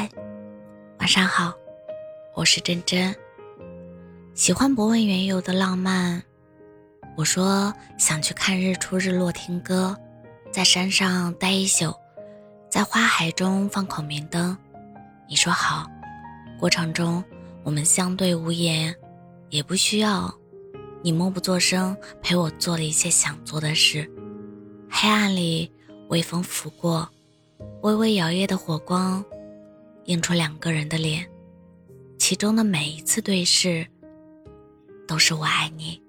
嗨，晚上好，我是真真。喜欢不问缘由的浪漫。我说想去看日出日落，听歌，在山上待一宿，在花海中放孔明灯。你说好。过程中我们相对无言，也不需要你默不作声，陪我做了一些想做的事。黑暗里，微风拂过，微微摇曳的火光。映出两个人的脸，其中的每一次对视，都是我爱你。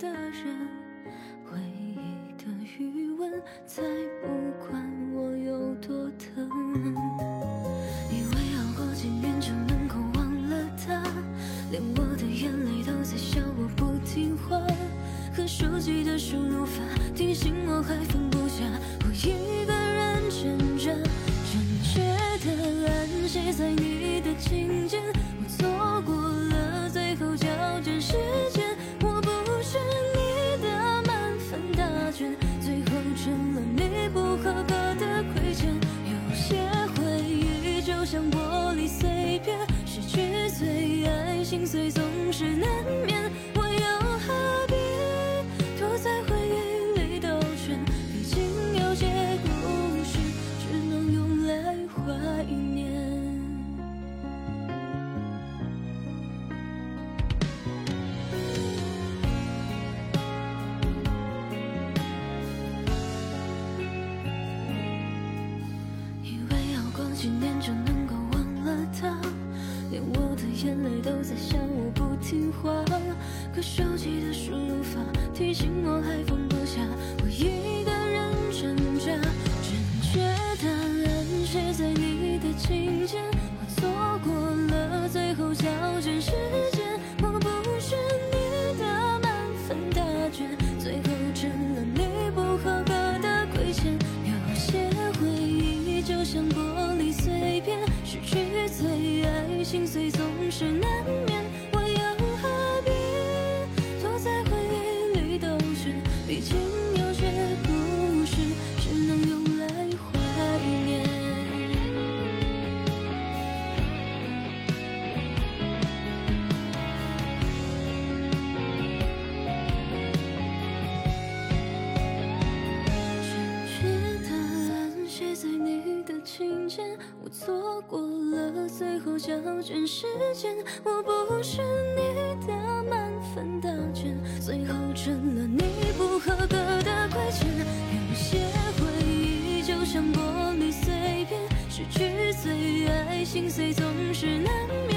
的人。回忆的余温，才不管我有多疼。以为熬过几年就能够忘了他，连我的眼泪都在笑我不听话。可手机的输入法提醒我还放不下，我一个人挣扎，就能够忘了他，连我的眼泪都在笑我不听话。可手机的输入法提醒我还放不下，我一个错过了最后交卷时间，我不是你的满分答卷，最后成了你。不合格的亏欠，有些回忆就像玻璃碎片，失去最爱，心碎总是难。